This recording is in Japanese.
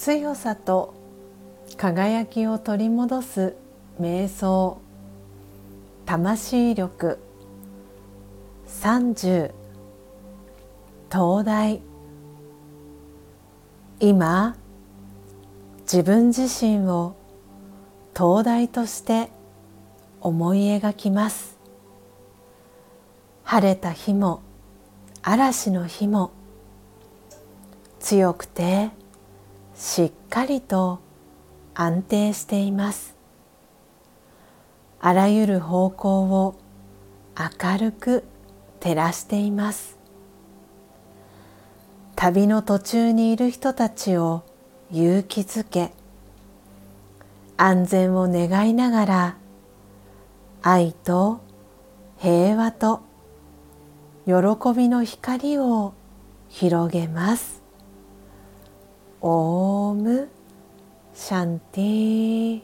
強さと輝きを取り戻す瞑想魂力30東大今自分自身を灯台として思い描きます。晴れた日も嵐の日も強くてしっかりと安定しています。あらゆる方向を明るく照らしています。旅の途中にいる人たちを勇気づけ安全を願いながら愛と平和と喜びの光を広げます。オームシャンティ